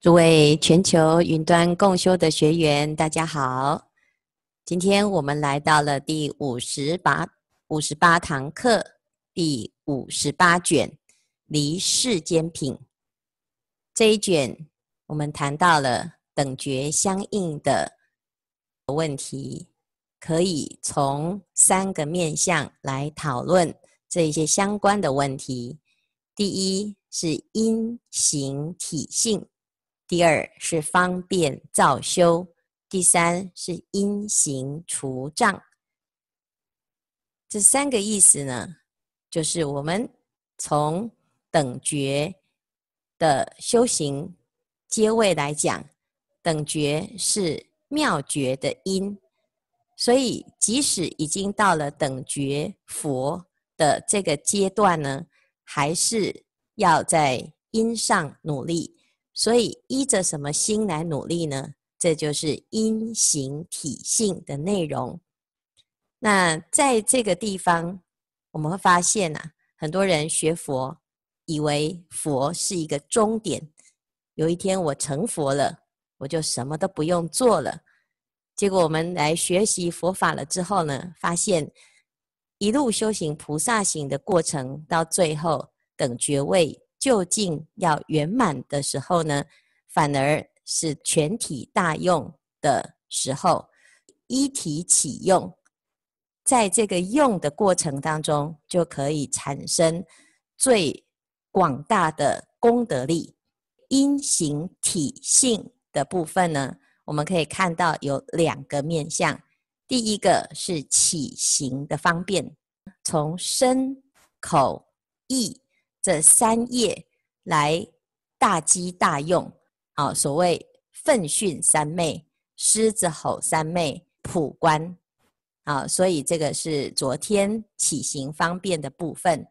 诸位全球云端共修的学员，大家好！今天我们来到了第五十八五十八堂课，第五十八卷《离世间品》这一卷，我们谈到了等觉相应的问题，可以从三个面向来讨论这一些相关的问题。第一是因行体性。第二是方便造修，第三是因行除障。这三个意思呢，就是我们从等觉的修行阶位来讲，等觉是妙觉的因，所以即使已经到了等觉佛的这个阶段呢，还是要在因上努力。所以依着什么心来努力呢？这就是因行体性的内容。那在这个地方，我们会发现啊，很多人学佛，以为佛是一个终点。有一天我成佛了，我就什么都不用做了。结果我们来学习佛法了之后呢，发现一路修行菩萨行的过程，到最后等觉位。究竟要圆满的时候呢，反而是全体大用的时候，一体启用，在这个用的过程当中，就可以产生最广大的功德力。因行体性的部分呢，我们可以看到有两个面向，第一个是起行的方便，从身口意。这三业来大机大用，啊，所谓奋迅三昧、狮子吼三昧、普观，啊，所以这个是昨天起行方便的部分。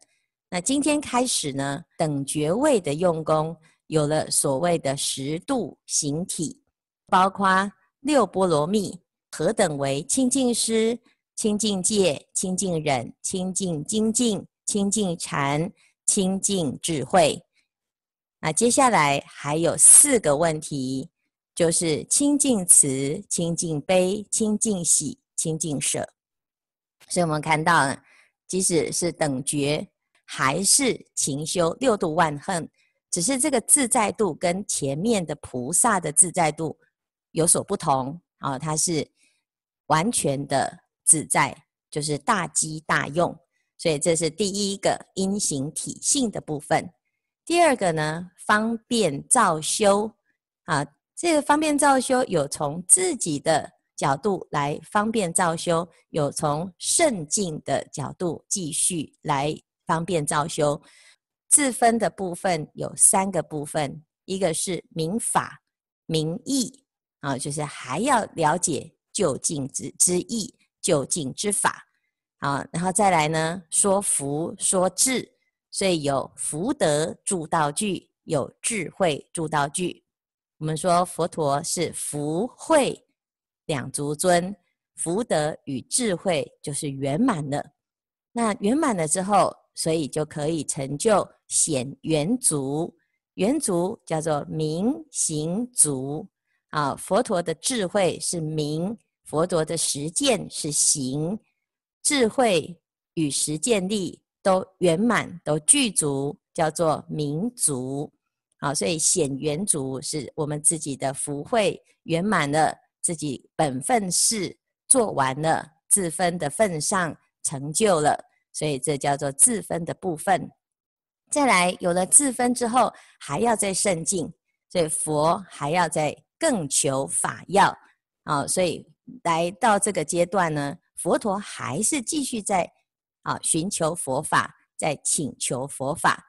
那今天开始呢，等觉位的用功有了所谓的十度形体，包括六波罗蜜，何等为清净施、清净戒、清净忍、清净精进、清净禅。清净智慧，那接下来还有四个问题，就是清净慈、清净悲、清净喜、清净舍。所以我们看到，即使是等觉，还是勤修六度万恨，只是这个自在度跟前面的菩萨的自在度有所不同啊，它是完全的自在，就是大机大用。所以这是第一个因行体性的部分。第二个呢，方便造修啊，这个方便造修有从自己的角度来方便造修，有从圣境的角度继续来方便造修。自分的部分有三个部分，一个是明法、明义啊，就是还要了解究竟之之义、究竟之法。啊，然后再来呢，说福说智，所以有福德助道具，有智慧助道具。我们说佛陀是福慧两足尊，福德与智慧就是圆满的。那圆满了之后，所以就可以成就显圆足，圆足叫做明行足。啊，佛陀的智慧是明，佛陀的实践是行。智慧与实践力都圆满，都具足，叫做明足。好，所以显圆足是我们自己的福慧圆满了，自己本分事做完了，自分的份上成就了，所以这叫做自分的部分。再来，有了自分之后，还要再圣境，所以佛还要再更求法要。啊，所以来到这个阶段呢。佛陀还是继续在啊寻求佛法，在请求佛法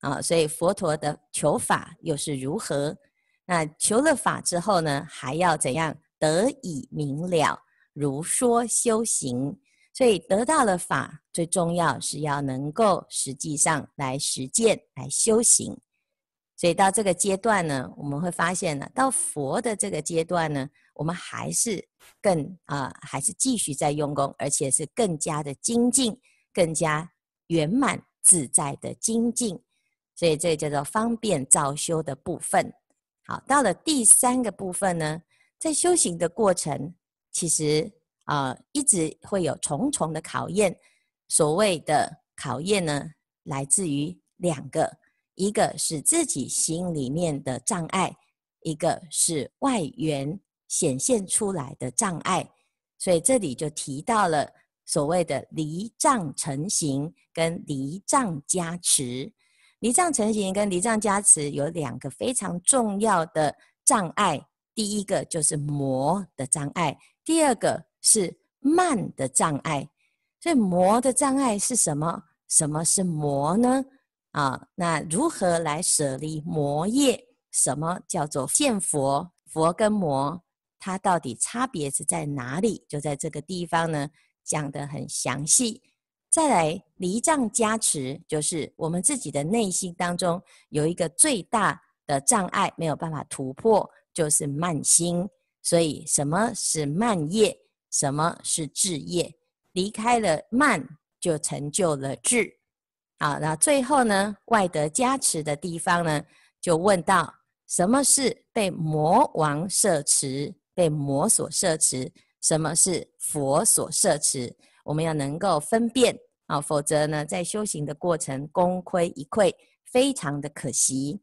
啊，所以佛陀的求法又是如何？那求了法之后呢，还要怎样得以明了，如说修行？所以得到了法，最重要是要能够实际上来实践、来修行。所以到这个阶段呢，我们会发现呢，到佛的这个阶段呢。我们还是更啊、还是继续在用功，而且是更加的精进，更加圆满自在的精进。所以这叫做方便造修的部分。好，到了第三个部分呢，在修行的过程，其实啊、一直会有重重的考验。所谓的考验呢，来自于两个，一个是自己心里面的障碍，一个是外缘显现出来的障碍。所以这里就提到了所谓的离障成形跟离障加持。离障成形跟离障加持有两个非常重要的障碍，第一个就是魔的障碍，第二个是慢的障碍。所以魔的障碍是什么？什么是魔呢？啊，那如何来舍离魔业？什么叫做见佛？佛跟魔，它到底差别是在哪里？就在这个地方呢，讲得很详细。再来离障加持，就是我们自己的内心当中有一个最大的障碍没有办法突破，就是慢心。所以什么是慢业？什么是智业？离开了慢，就成就了智。好，那最后呢，外得加持的地方呢，就问到什么是被魔王摄持，被魔所摄持？什么是佛所摄持？我们要能够分辨啊，否则呢，在修行的过程功亏一篑，非常的可惜。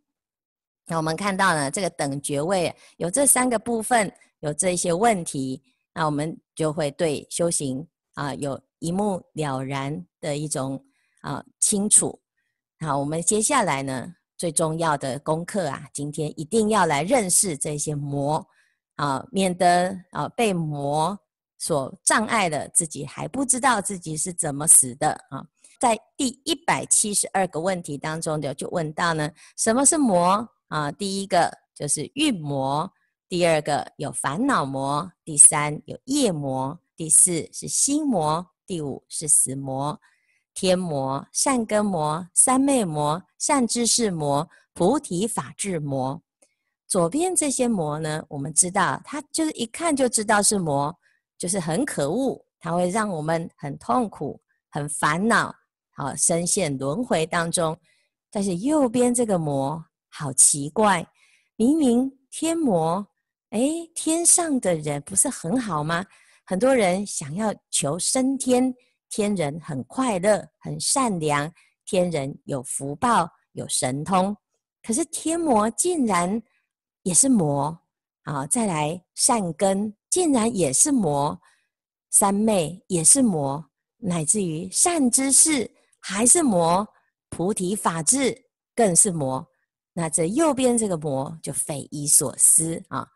那我们看到呢，这个等觉位有这三个部分，有这些问题，那我们就会对修行啊有一目了然的一种啊清楚。好，我们接下来呢，最重要的功课啊，今天一定要来认识这些魔啊，免得啊被魔。所障碍的自己还不知道自己是怎么死的啊！在第一百七十二个问题当中的就问到呢，什么是魔啊？第一个就是蕴魔，第二个有烦恼魔，第三有业魔，第四是心魔，第五是死魔，天魔、善根魔、三昧魔、善知识魔、菩提法智魔。左边这些魔呢，我们知道，它就是一看就知道是魔。就是很可恶，它会让我们很痛苦、很烦恼，好深陷轮回当中。但是右边这个魔好奇怪，明明天魔，哎，天上的人不是很好吗？很多人想要求升天，天人很快乐、很善良，天人有福报、有神通。可是天魔竟然也是魔啊！再来善根。竟然也是魔，三昧也是魔，乃至于善知识还是魔，菩提法智更是魔。那这右边这个魔就匪夷所思啊！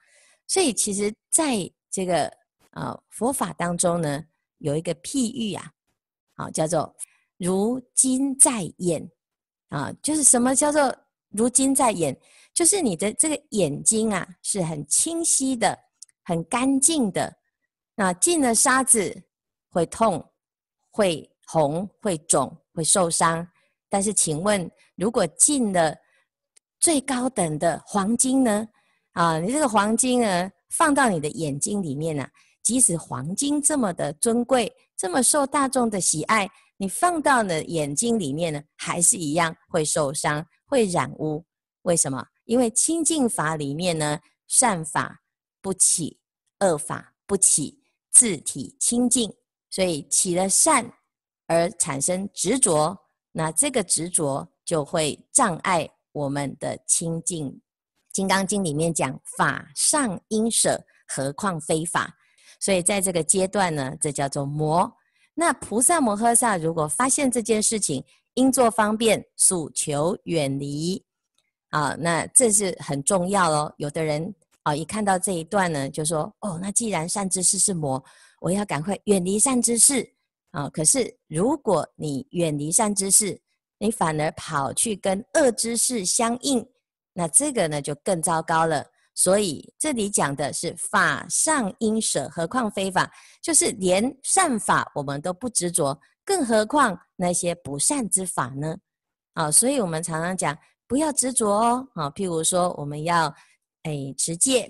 所以其实在这个啊佛法当中呢，有一个譬喻啊，啊叫做如金在眼啊，就是什么叫做如今在眼？就是你的这个眼睛啊是很清晰的。很干净的，那进了沙子会痛、会红、会肿、会受伤。但是，请问，如果进了最高等的黄金呢？啊，你这个黄金呢，放到你的眼睛里面呢、啊，即使黄金这么的尊贵，这么受大众的喜爱，你放到了眼睛里面呢，还是一样会受伤、会染污。为什么？因为清净法里面呢，善法。不起恶法，不起自体清净，所以起了善而产生执着，那这个执着就会障碍我们的清净。《金刚经》里面讲法尚应舍，何况非法？所以在这个阶段呢，这叫做魔。那菩萨摩诃萨如果发现这件事情，应作方便，速求远离。啊，那这是很重要哦。有的人。啊，一看到这一段呢，就说：“哦，那既然善知识是魔，我要赶快远离善知识啊！可是如果你远离善知识，你反而跑去跟恶知识相应，那这个呢就更糟糕了。所以这里讲的是法上应舍，何况非法？就是连善法我们都不执着，更何况那些不善之法呢？啊，所以我们常常讲不要执着哦。啊，譬如说我们要。哎，持戒，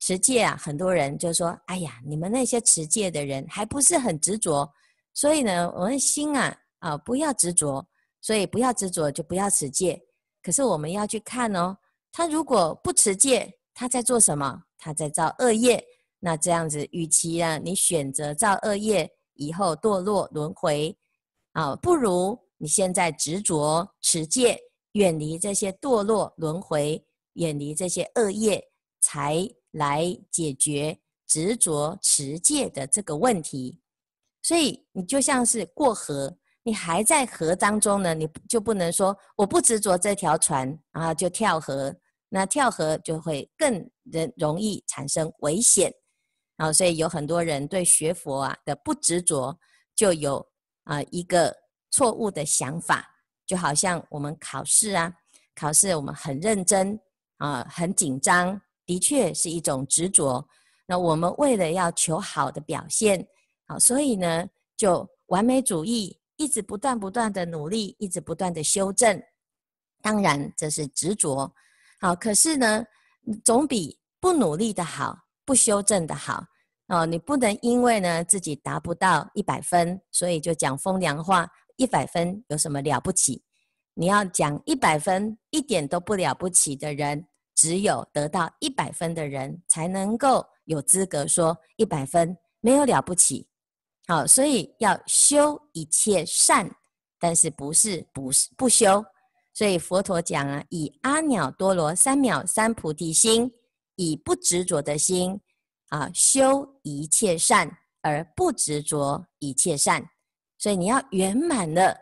持戒啊！很多人就说：“哎呀，你们那些持戒的人还不是很执着，所以呢，我们心啊啊，不要执着，所以不要执着，就不要持戒。可是我们要去看哦，他如果不持戒，他在做什么？他在造恶业。那这样子，与其啊，你选择造恶业，以后堕落轮回，啊，不如你现在执着持戒，远离这些堕落轮回，远离这些恶业，才来解决执着持戒的这个问题。所以你就像是过河，你还在河当中呢，你就不能说我不执着这条船啊，就跳河，那跳河就会更人容易产生危险。啊，所以有很多人对学佛啊的不执着，就有啊一个错误的想法，就好像我们考试啊，考试我们很认真啊，很紧张，的确是一种执着。那我们为了要求好的表现，好，所以呢就完美主义，一直不断不断的努力，一直不断的修正。当然这是执着，好，可是呢总比不努力的好。不修正的好哦，你不能因为呢自己达不到一百分，所以就讲风凉话。一百分有什么了不起？你要讲一百分一点都不了不起的人，只有得到一百分的人才能够有资格说一百分没有了不起。好，所以要修一切善，但是不是不是不修。所以佛陀讲啊，以阿耨多罗三藐三菩提心。以不执着的心啊，修一切善而不执着一切善，所以你要圆满了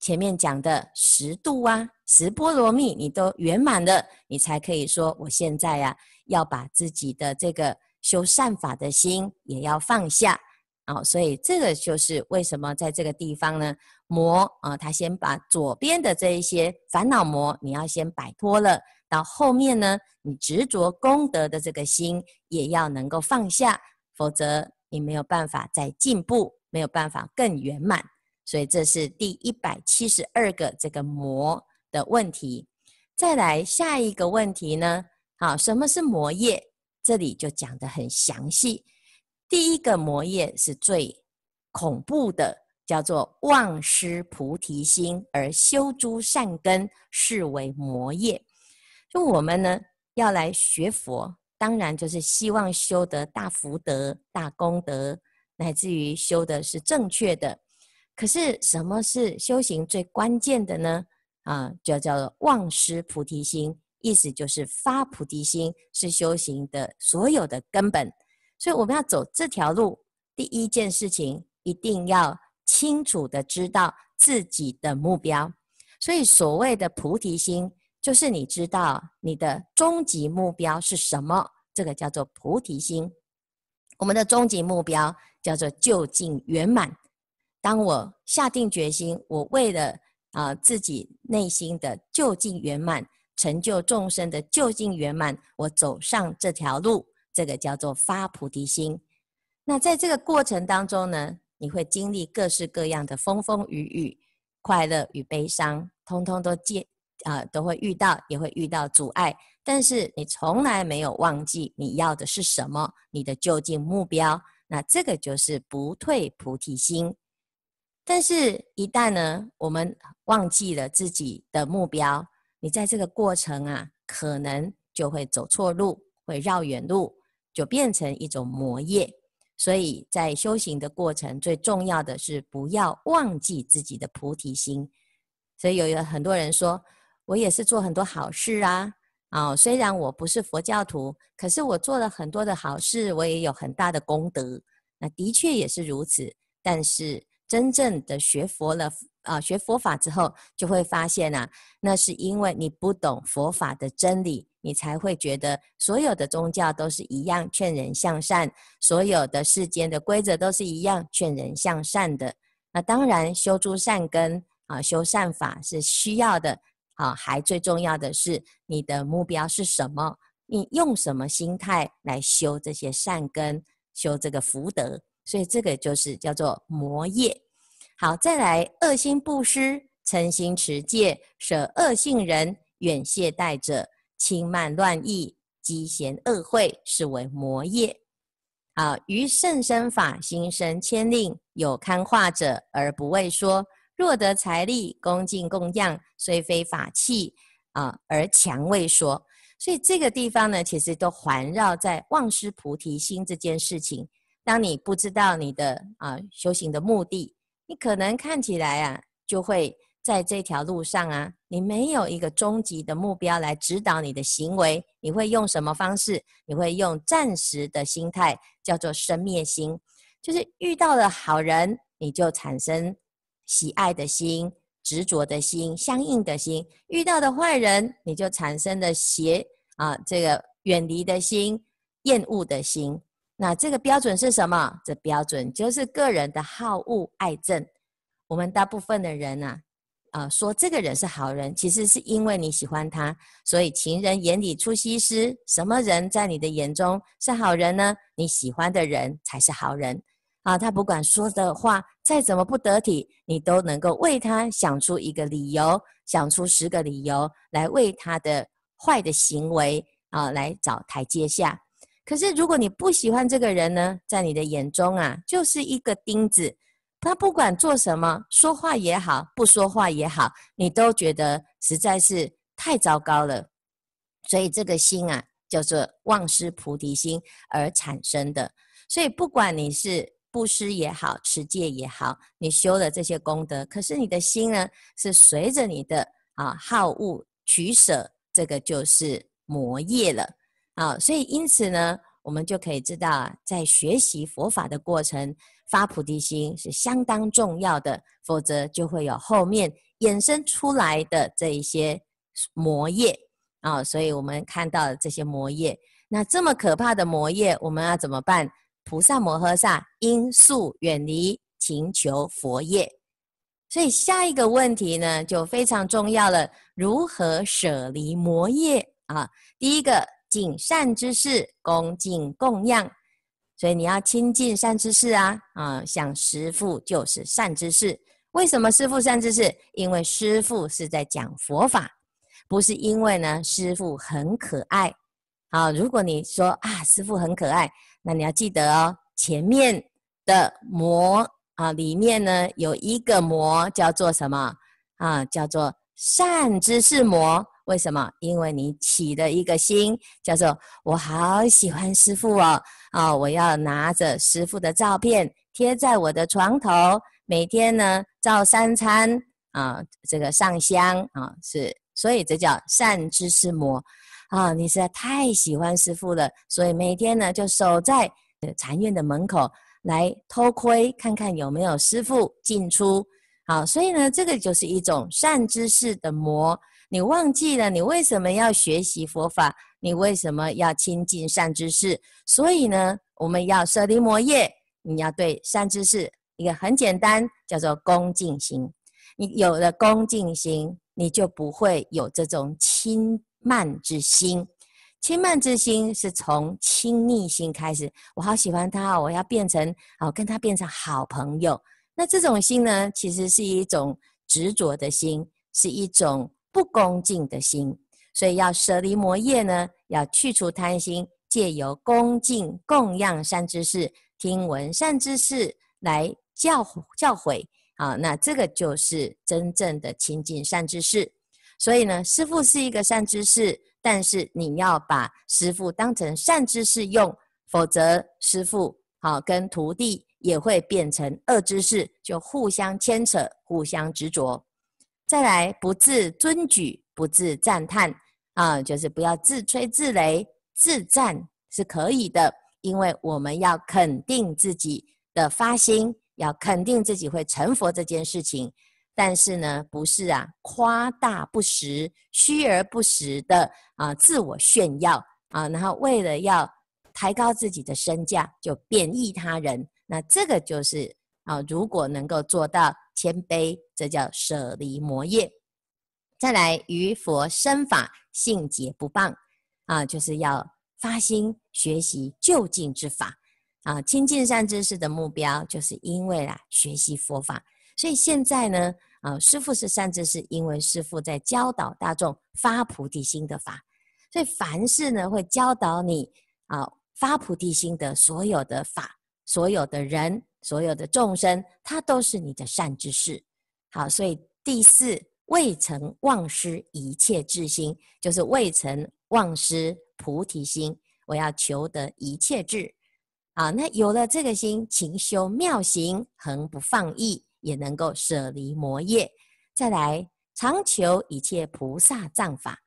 前面讲的十度啊，十波罗蜜，你都圆满了，你才可以说我现在呀、要把自己的这个修善法的心也要放下啊。所以这个就是为什么在这个地方呢，魔啊，他先把左边的这一些烦恼魔，你要先摆脱了。到后面呢，你执着功德的这个心也要能够放下，否则你没有办法再进步，没有办法更圆满。所以这是第一百七十二个这个魔的问题。再来下一个问题呢？好，什么是魔业？这里就讲得很详细。第一个魔业是最恐怖的，叫做忘失菩提心而修诸善根，是为魔业。就我们呢，要来学佛，当然就是希望修得大福德、大功德，乃至于修的是正确的。可是，什么是修行最关键的呢？啊，就叫做忘失菩提心，意思就是发菩提心是修行的所有的根本。所以，我们要走这条路，第一件事情一定要清楚地知道自己的目标。所以，所谓的菩提心。就是你知道你的终极目标是什么，这个叫做菩提心。我们的终极目标叫做究竟圆满。当我下定决心，我为了啊、自己内心的究竟圆满，成就众生的究竟圆满，我走上这条路，这个叫做发菩提心。那在这个过程当中呢，你会经历各式各样的风风雨雨，快乐与悲伤，通通都见。啊，都会遇到，也会遇到阻碍，但是你从来没有忘记你要的是什么，你的究竟目标，那这个就是不退菩提心。但是，一旦呢，我们忘记了自己的目标，你在这个过程啊，可能就会走错路，会绕远路，就变成一种魔业。所以在修行的过程，最重要的是不要忘记自己的菩提心。所以有有很多人说。我也是做很多好事啊，啊、哦，虽然我不是佛教徒，可是我做了很多的好事，我也有很大的功德。那的确也是如此，但是真正的学佛了啊，学佛法之后，就会发现啊，那是因为你不懂佛法的真理，你才会觉得所有的宗教都是一样劝人向善，所有的世间的规则都是一样劝人向善的。那当然修诸善根啊，修善法是需要的。好，还最重要的是你的目标是什么？你用什么心态来修这些善根，修这个福德？所以这个就是叫做魔业。好，再来恶心布施，诚心持戒，舍恶信人，远懈怠者，轻慢乱议，讥嫌恶会，是为魔业。好，于甚身法心生慳吝，有堪化者而不为说。若得财力恭敬供养，虽非法器啊，而强为说。所以这个地方呢，其实都环绕在忘失菩提心这件事情。当你不知道你的啊修行的目的，你可能看起来啊，就会在这条路上啊，你没有一个终极的目标来指导你的行为，你会用什么方式？你会用暂时的心态，叫做生灭心，就是遇到了好人，你就产生喜爱的心、执着的心、相应的心；遇到的坏人，你就产生了邪啊这个远离的心、厌恶的心。那这个标准是什么？这标准就是个人的好恶爱憎。我们大部分的人呐、啊，啊、呃，说这个人是好人，其实是因为你喜欢他。所以情人眼里出西施，什么人在你的眼中是好人呢？你喜欢的人才是好人啊！他不管说的话再怎么不得体，你都能够为他想出一个理由，想出十个理由来为他的坏的行为啊来找台阶下。可是，如果你不喜欢这个人呢，在你的眼中啊，就是一个钉子。他不管做什么，说话也好，不说话也好，你都觉得实在是太糟糕了。所以，这个心啊，叫做忘失菩提心而产生的。所以，不管你是布施也好，持戒也好，你修了这些功德，可是你的心呢，是随着你的啊好恶取舍，这个就是魔业了。啊，所以因此呢，我们就可以知道啊，在学习佛法的过程，发菩提心是相当重要的，否则就会有后面衍生出来的这一些魔业啊。所以我们看到这些魔业，那这么可怕的魔业，我们要怎么办？菩萨摩诃萨应速远离，勤求佛业。所以下一个问题呢，就非常重要了：如何舍离魔业啊？第一个。谨善之事，恭敬供养，所以你要亲近善知识啊！啊，像师父就是善知识。为什么师父善知识？因为师父是在讲佛法，不是因为呢师父很可爱。好，如果你说啊师父很可爱，那你要记得哦，前面的魔啊里面呢有一个魔叫做什么啊？叫做善知识魔。为什么？因为你起了一个心，叫做我好喜欢师父哦，啊，我要拿着师父的照片贴在我的床头，每天呢照三餐啊，这个上香啊，是，所以这叫善知识魔。啊，你实在太喜欢师父了，所以每天呢就守在禅院的门口来偷窥，看看有没有师父进出，好，所以呢这个就是一种善知识的魔。你忘记了，你为什么要学习佛法？你为什么要亲近善知识？所以呢，我们要舍离魔业。你要对善知识一个很简单，叫做恭敬心。你有了恭敬心，你就不会有这种轻慢之心。轻慢之心是从亲昵心开始。我好喜欢他，我要变成好跟他变成好朋友。那这种心呢，其实是一种执着的心，是一种。不恭敬的心，所以要舍离魔业呢，要去除贪心，借由恭敬供养善知识，听闻善知识来教教诲啊，那这个就是真正的亲近善知识。所以呢，师父是一个善知识，但是你要把师父当成善知识用，否则师父好跟徒弟也会变成恶知识，就互相牵扯，互相执着。再来，不自尊举，不自赞叹啊，就是不要自吹自擂，自赞是可以的，因为我们要肯定自己的发心，要肯定自己会成佛这件事情。但是呢，不是啊，夸大不实、虚而不实的啊，自我炫耀啊，然后为了要抬高自己的身价，就贬抑他人。那这个就是啊，如果能够做到。谦卑，这叫舍离魔业。再来，于佛生法性解不谤啊，就是要发心学习究竟之法啊。亲近善知识的目标，就是因为啊学习佛法。所以现在呢，啊师父是善知识，因为师父在教导大众发菩提心的法。所以凡事呢，会教导你啊发菩提心的所有的法，所有的人。所有的众生，他都是你的善知识。好，所以第四未曾忘失一切智心，就是未曾忘失菩提心。我要求得一切智。啊，那有了这个心，勤修妙行，恒不放逸，也能够舍离魔业。再来，常求一切菩萨藏法，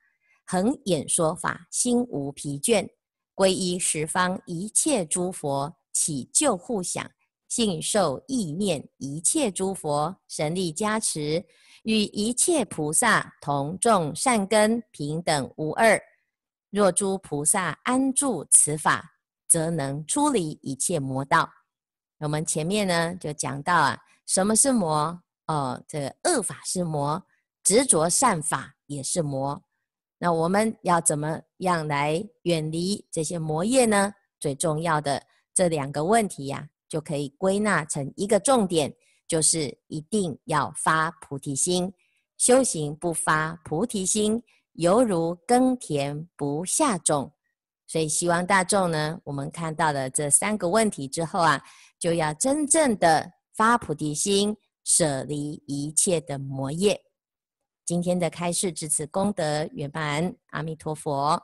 恒演说法，心无疲倦。皈依十方一切诸佛，起救护想，信受意念一切诸佛神力加持，与一切菩萨同种善根，平等无二。若诸菩萨安住此法。则能出离一切魔道。我们前面呢就讲到啊，什么是魔？哦，这个恶法是魔，执着善法也是魔。那我们要怎么样来远离这些魔业呢？最重要的这两个问题呀、就可以归纳成一个重点，就是一定要发菩提心。修行不发菩提心，犹如耕田不下种。所以，希望大众呢，我们看到了这三个问题之后啊，就要真正的发菩提心，舍离一切的魔业。今天的开示至此功德圆满，阿弥陀佛。